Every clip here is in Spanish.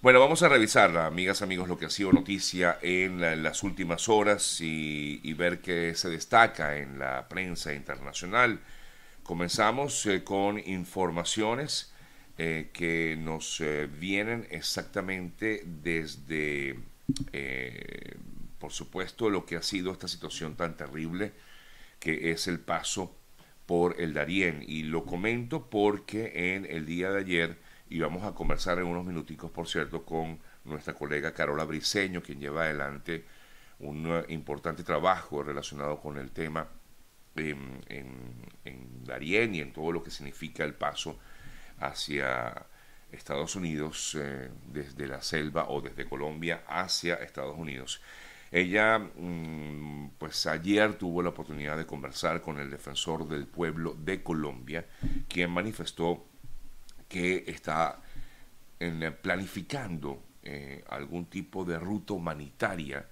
Bueno, vamos a revisar, amigas, amigos, lo que ha sido noticia en, las últimas horas y, ver qué se destaca en la prensa internacional. Comenzamos eh, con informaciones eh, que nos eh, vienen exactamente desde, por supuesto, lo que ha sido esta situación tan terrible que es el paso por el Darién. Y lo comento porque en el día de ayer y vamos a conversar en unos minuticos, por cierto, con nuestra colega Carola Briceño, quien lleva adelante un importante trabajo relacionado con el tema en, en, Darien y en todo lo que significa el paso hacia Estados Unidos eh, desde la selva o desde Colombia hacia Estados Unidos. Ella, mm, pues ayer tuvo la oportunidad de conversar con el defensor del pueblo de Colombia, quien manifestó que está en, planificando eh, algún tipo de ruta humanitaria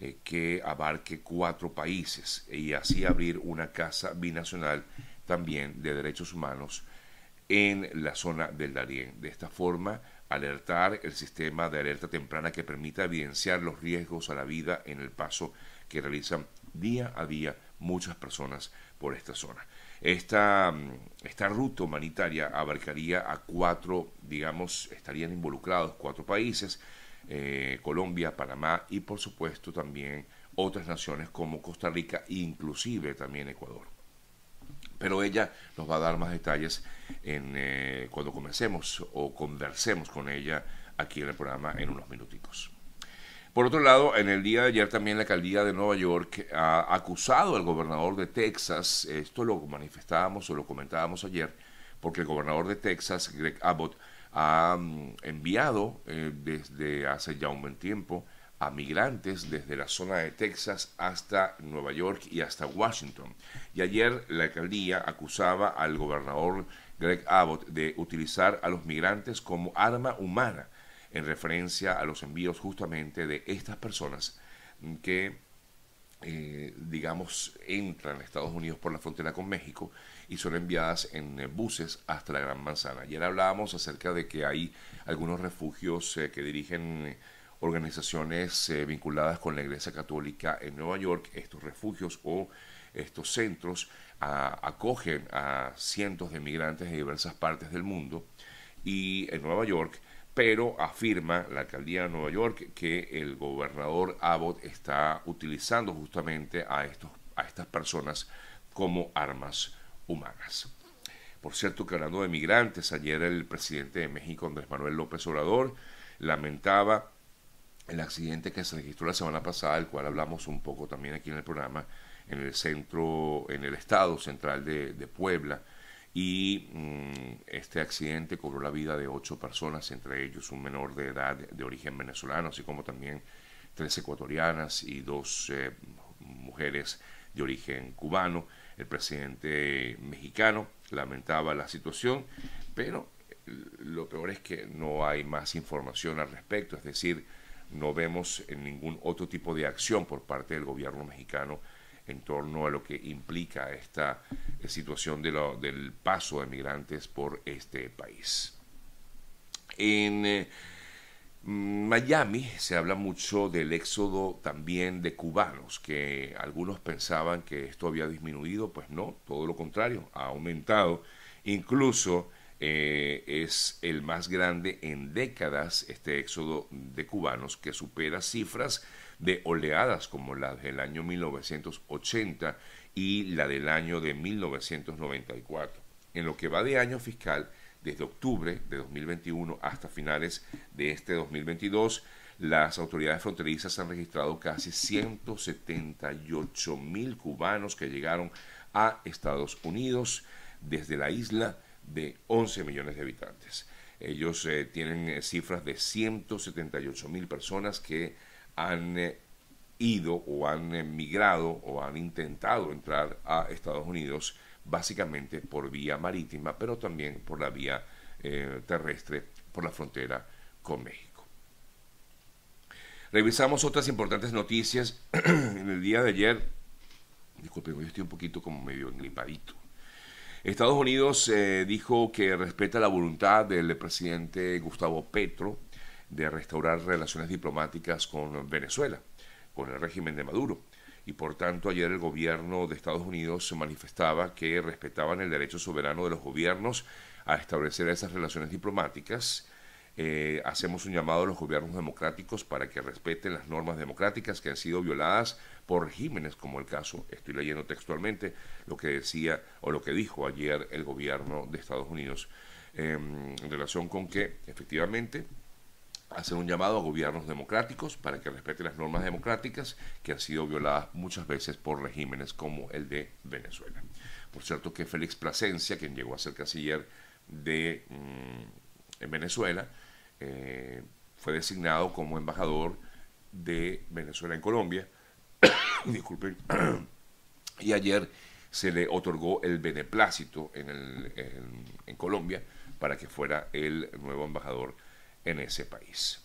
eh, que abarque cuatro países y así abrir una casa binacional también de derechos humanos en la zona del Darién. De esta forma, alertar el sistema de alerta temprana que permita evidenciar los riesgos a la vida en el paso que realizan día a día muchas personas por esta zona. Esta, esta ruta humanitaria abarcaría a cuatro, digamos, estarían involucrados cuatro países, eh, Colombia, Panamá y por supuesto también otras naciones como Costa Rica inclusive también Ecuador. Pero ella nos va a dar más detalles eh, cuando comencemos o conversemos con ella aquí en el programa en unos minuticos. Por otro lado, en el día de ayer también la alcaldía de Nueva York ha acusado al gobernador de Texas, esto lo manifestábamos o lo comentábamos ayer, porque el gobernador de Texas, Greg Abbott, ha mm, enviado eh, desde hace ya un buen tiempo a migrantes desde la zona de Texas hasta Nueva York y hasta Washington. Y ayer la alcaldía acusaba al gobernador Greg Abbott de utilizar a los migrantes como arma humana en referencia a los envíos justamente de estas personas que, eh, digamos, entran a Estados Unidos por la frontera con México y son enviadas en eh, buses hasta la Gran Manzana. Ayer hablábamos acerca de que hay algunos refugios eh, que dirigen organizaciones vinculadas con la Iglesia Católica en Nueva York. Estos refugios o estos centros acogen a cientos de migrantes de diversas partes del mundo y en Nueva York pero afirma la alcaldía de Nueva York que el gobernador Abbott está utilizando justamente a, estos, a estas personas como armas humanas. Por cierto, que hablando de migrantes, ayer el presidente de México, Andrés Manuel López Obrador, lamentaba el accidente que se registró la semana pasada, del cual hablamos un poco también aquí en el programa, en el centro, en el estado central de, de Puebla, y mm, este accidente cobró la vida de ocho personas, entre ellos un menor de edad de origen venezolano, así como también tres ecuatorianas y dos eh, mujeres de origen cubano. El presidente mexicano lamentaba la situación, pero lo peor es que no hay más información al respecto, es decir, no vemos ningún otro tipo de acción por parte del gobierno mexicano en torno a lo que implica esta eh, situación del paso de migrantes por este país. En eh, Miami se habla mucho del éxodo también de cubanos, que algunos pensaban que esto había disminuido, pues no, todo lo contrario, ha aumentado. Incluso eh, es el más grande en décadas este éxodo de cubanos que supera cifras de oleadas como la del año 1980 y la del año de 1994. En lo que va de año fiscal, desde octubre de 2021 hasta finales de este 2022, las autoridades fronterizas han registrado casi 178 mil cubanos que llegaron a Estados Unidos desde la isla de 11 millones de habitantes. Ellos eh, tienen eh, cifras de 178 mil personas que han eh, ido o han emigrado o han intentado entrar a Estados Unidos básicamente por vía marítima, pero también por la vía terrestre, por la frontera con México. Revisamos otras importantes noticias en el día de ayer. Disculpen, hoy estoy un poquito como medio engripadito. Estados Unidos eh, dijo que respeta la voluntad del presidente Gustavo Petro de restaurar relaciones diplomáticas con Venezuela, con el régimen de Maduro. Y por tanto ayer el gobierno de Estados Unidos se manifestaba que respetaban el derecho soberano de los gobiernos a establecer esas relaciones diplomáticas. Eh, hacemos un llamado a los gobiernos democráticos para que respeten las normas democráticas que han sido violadas por regímenes como el caso, estoy leyendo textualmente lo que decía o lo que dijo ayer el gobierno de Estados Unidos em, en relación con que efectivamente hacer un llamado a gobiernos democráticos para que respeten las normas democráticas que han sido violadas muchas veces por regímenes como el de Venezuela. Por cierto que Félix Plasencia, quien llegó a ser canciller de mm, Venezuela, eh, fue designado como embajador de Venezuela en Colombia. Disculpen. y ayer se le otorgó el beneplácito en, Colombia para que fuera el nuevo embajador en ese país.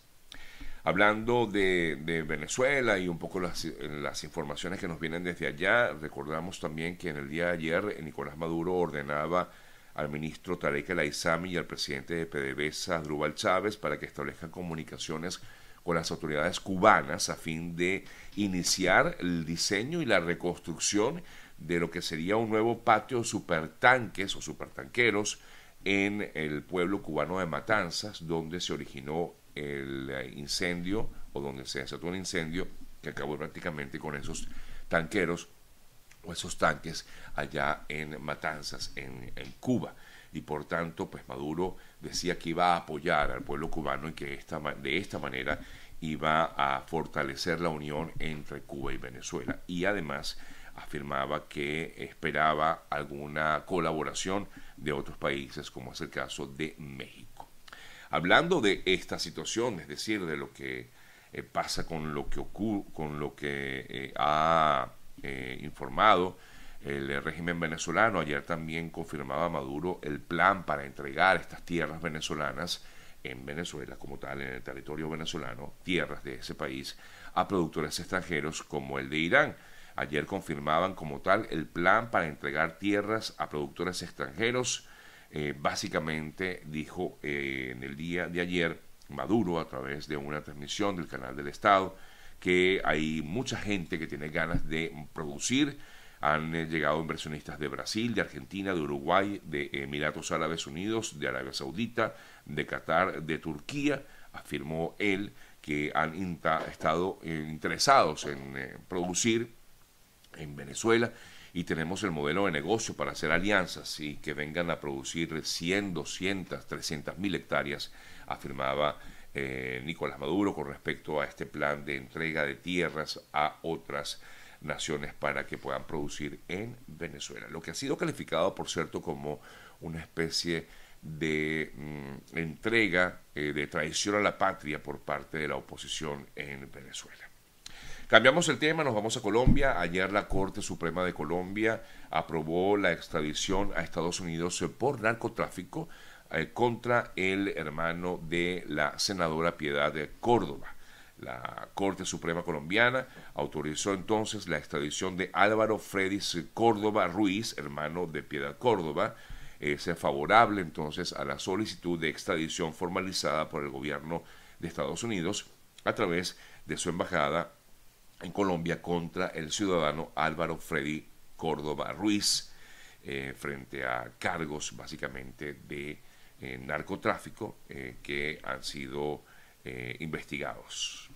Hablando de, Venezuela y un poco las, las, informaciones que nos vienen desde allá, recordamos también que en el día de ayer Nicolás Maduro ordenaba al ministro Tarek El Aizami y al presidente de PDVSA, Drubal Chávez, para que establezcan comunicaciones con las autoridades cubanas a fin de iniciar el diseño y la reconstrucción de lo que sería un nuevo patio supertanques o supertanqueros en el pueblo cubano de Matanzas, donde se originó el eh, incendio o donde se desató un incendio que acabó prácticamente con esos tanqueros o esos tanques allá en Matanzas, en, Cuba. Y por tanto, pues Maduro decía que iba a apoyar al pueblo cubano y que esta, de esta manera iba a fortalecer la unión entre Cuba y Venezuela. Y además afirmaba que esperaba alguna colaboración de otros países, como es el caso de México. Hablando de esta situación, es decir, de lo que eh, pasa con lo que, con lo que eh, ha eh, informado el régimen venezolano, ayer también confirmaba Maduro el plan para entregar estas tierras venezolanas en Venezuela, como tal, en el territorio venezolano, tierras de ese país, a productores extranjeros como el de Irán. Ayer confirmaban como tal el plan para entregar tierras a productores extranjeros. Eh, básicamente dijo eh, en el día de ayer Maduro a través de una transmisión del canal del Estado que hay mucha gente que tiene ganas de producir. Han eh, llegado inversionistas de Brasil, de Argentina, de Uruguay, de Emiratos Árabes Unidos, de Arabia Saudita, de Qatar, de Turquía. Afirmó él que han estado interesados en producir en Venezuela y tenemos el modelo de negocio para hacer alianzas y que vengan a producir 100, 200, 300 mil hectáreas, afirmaba eh, Nicolás Maduro con respecto a este plan de entrega de tierras a otras naciones para que puedan producir en Venezuela. Lo que ha sido calificado, por cierto, como una especie de mm, entrega eh, de traición a la patria por parte de la oposición en Venezuela. Cambiamos el tema, nos vamos a Colombia. Ayer la Corte Suprema de Colombia aprobó la extradición a Estados Unidos por narcotráfico eh, contra el hermano de la senadora Piedad de Córdoba. La Corte Suprema Colombiana autorizó entonces la extradición de Álvaro Fredis Córdoba Ruiz, hermano de Piedad Córdoba, es favorable entonces a la solicitud de extradición formalizada por el gobierno de Estados Unidos a través de su embajada en Colombia contra el ciudadano Álvaro Freddy Córdoba Ruiz eh, frente a cargos básicamente de eh, narcotráfico eh, que han sido investigados.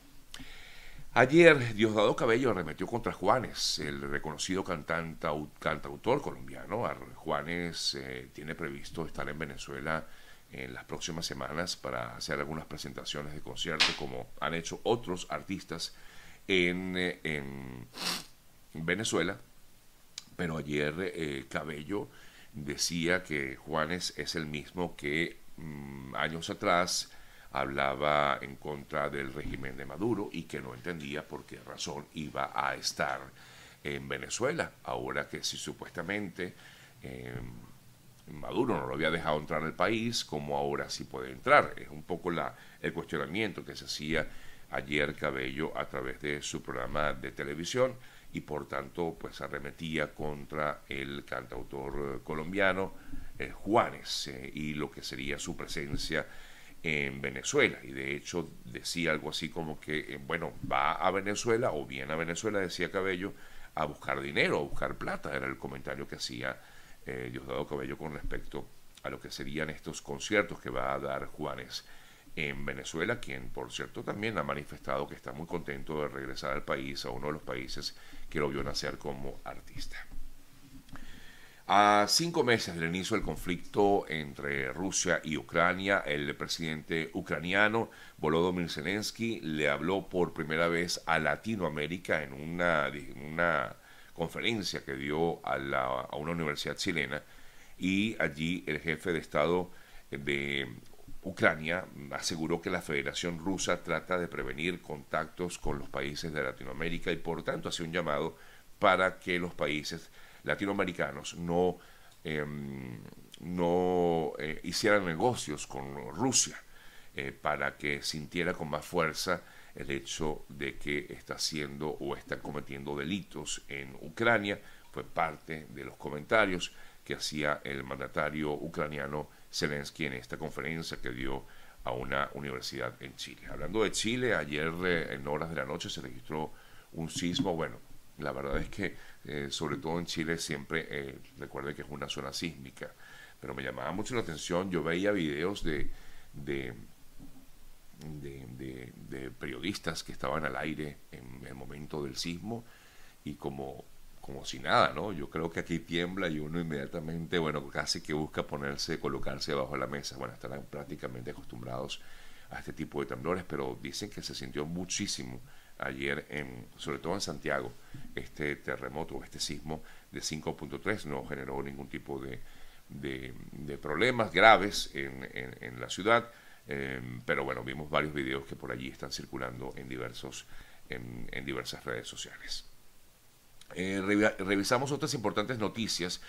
Ayer Diosdado Cabello arremetió contra Juanes, el reconocido cantante, cantautor colombiano. Juanes tiene previsto estar en Venezuela en las próximas semanas para hacer algunas presentaciones de concierto como han hecho otros artistas eh, en, Venezuela, pero ayer eh, Cabello decía que Juanes es el mismo que mm, años atrás hablaba en contra del régimen de Maduro y que no entendía por qué razón iba a estar en Venezuela, ahora que si supuestamente em, Maduro no lo había dejado entrar al país, como ahora sí puede entrar. Es un poco la, el cuestionamiento que se hacía ayer Cabello a través de su programa de televisión y por tanto pues arremetía contra el cantautor colombiano eh, Juanes eh, y lo que sería su presencia en Venezuela. Y de hecho decía algo así como que, eh, bueno, va a Venezuela o viene a Venezuela, decía Cabello, a buscar dinero, a buscar plata. Era el comentario que hacía eh, Diosdado Cabello con respecto a lo que serían estos conciertos que va a dar Juanes en Venezuela, quien por cierto también ha manifestado que está muy contento de regresar al país, a uno de los países que lo vio nacer como artista. A cinco meses del inicio del conflicto entre Rusia y Ucrania, el presidente ucraniano Volodymyr Zelensky le habló por primera vez a Latinoamérica en una, una conferencia que dio a, a una universidad chilena y allí el jefe de Estado de Ucrania aseguró que la Federación Rusa trata de prevenir contactos con los países de Latinoamérica y por tanto hace un llamado para que los países latinoamericanos no, em, no eh, hicieran negocios con Rusia eh, para que sintiera con más fuerza el hecho de que está haciendo o está cometiendo delitos en Ucrania. Fue parte de los comentarios que hacía el mandatario ucraniano Zelensky en esta conferencia que dio a una universidad en Chile. Hablando de Chile, ayer eh, en horas de la noche se registró un sismo, bueno, la verdad es que, eh, sobre todo en Chile, siempre, eh, recuerde que es una zona sísmica, pero me llamaba mucho la atención, yo veía videos de, de, de, periodistas que estaban al aire en el momento del sismo y como, como si nada, ¿no? Yo creo que aquí tiembla y uno inmediatamente, bueno, casi que busca ponerse, colocarse bajo la mesa, bueno, estarán prácticamente acostumbrados a este tipo de temblores, pero dicen que se sintió muchísimo ayer, en, sobre todo en Santiago, este terremoto, este sismo de 5.3 no generó ningún tipo de, de, problemas graves en, la ciudad, em, pero bueno, vimos varios videos que por allí están circulando en, diversos, en diversas redes sociales. Eh, revisamos otras importantes noticias.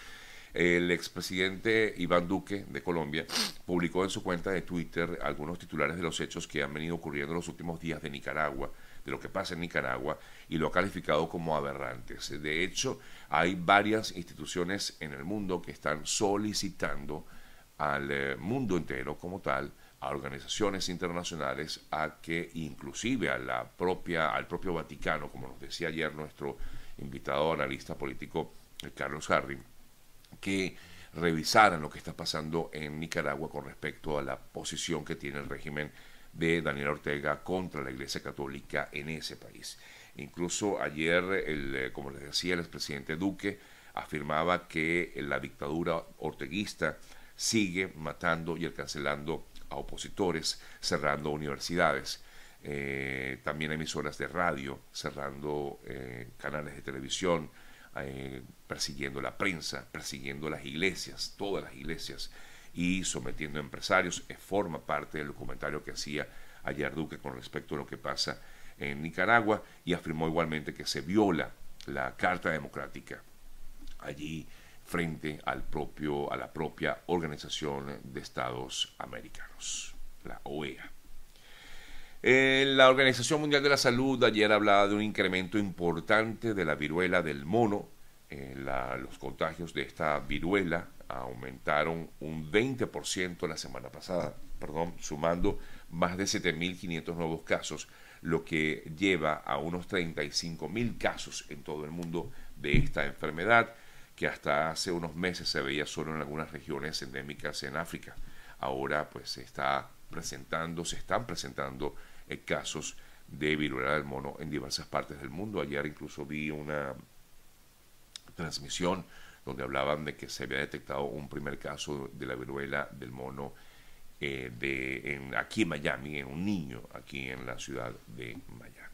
El expresidente Iván Duque de Colombia publicó en su cuenta de Twitter algunos titulares de los hechos que han venido ocurriendo en los últimos días de Nicaragua de lo que pasa en Nicaragua y lo ha calificado como aberrantes. De hecho, hay varias instituciones en el mundo que están solicitando al eh, mundo entero como tal, a organizaciones internacionales, a que inclusive a la propia, al propio Vaticano, como nos decía ayer nuestro invitado analista político eh, Carlos Harding, que revisaran lo que está pasando en Nicaragua con respecto a la posición que tiene el régimen de Daniel Ortega contra la Iglesia Católica en ese país. Incluso ayer, el, eh, como les decía, el expresidente Duque afirmaba que la dictadura orteguista sigue matando y encarcelando a opositores, cerrando universidades, eh, también emisoras de radio, cerrando eh, canales de televisión, persiguiendo la prensa, persiguiendo las iglesias, todas las iglesias, y sometiendo a empresarios. Forma parte del comentario que hacía ayer Duque con respecto a lo que pasa en Nicaragua y afirmó igualmente que se viola la Carta Democrática allí frente al propio, a la propia Organización de Estados Americanos, la OEA. La Organización Mundial de la Salud ayer hablaba de un incremento importante de la viruela del mono. Eh, los contagios de esta viruela aumentaron un 20% la semana pasada, perdón, sumando más de 7.500 nuevos casos, lo que lleva a unos 35.000 casos en todo el mundo de esta enfermedad, que hasta hace unos meses se veía solo en algunas regiones endémicas en África. Ahora pues se está presentando, se están presentando casos de viruela del mono en diversas partes del mundo. Ayer incluso vi una transmisión donde hablaban de que se había detectado un primer caso de la viruela del mono eh, aquí en Miami, en un niño aquí en la ciudad de Miami.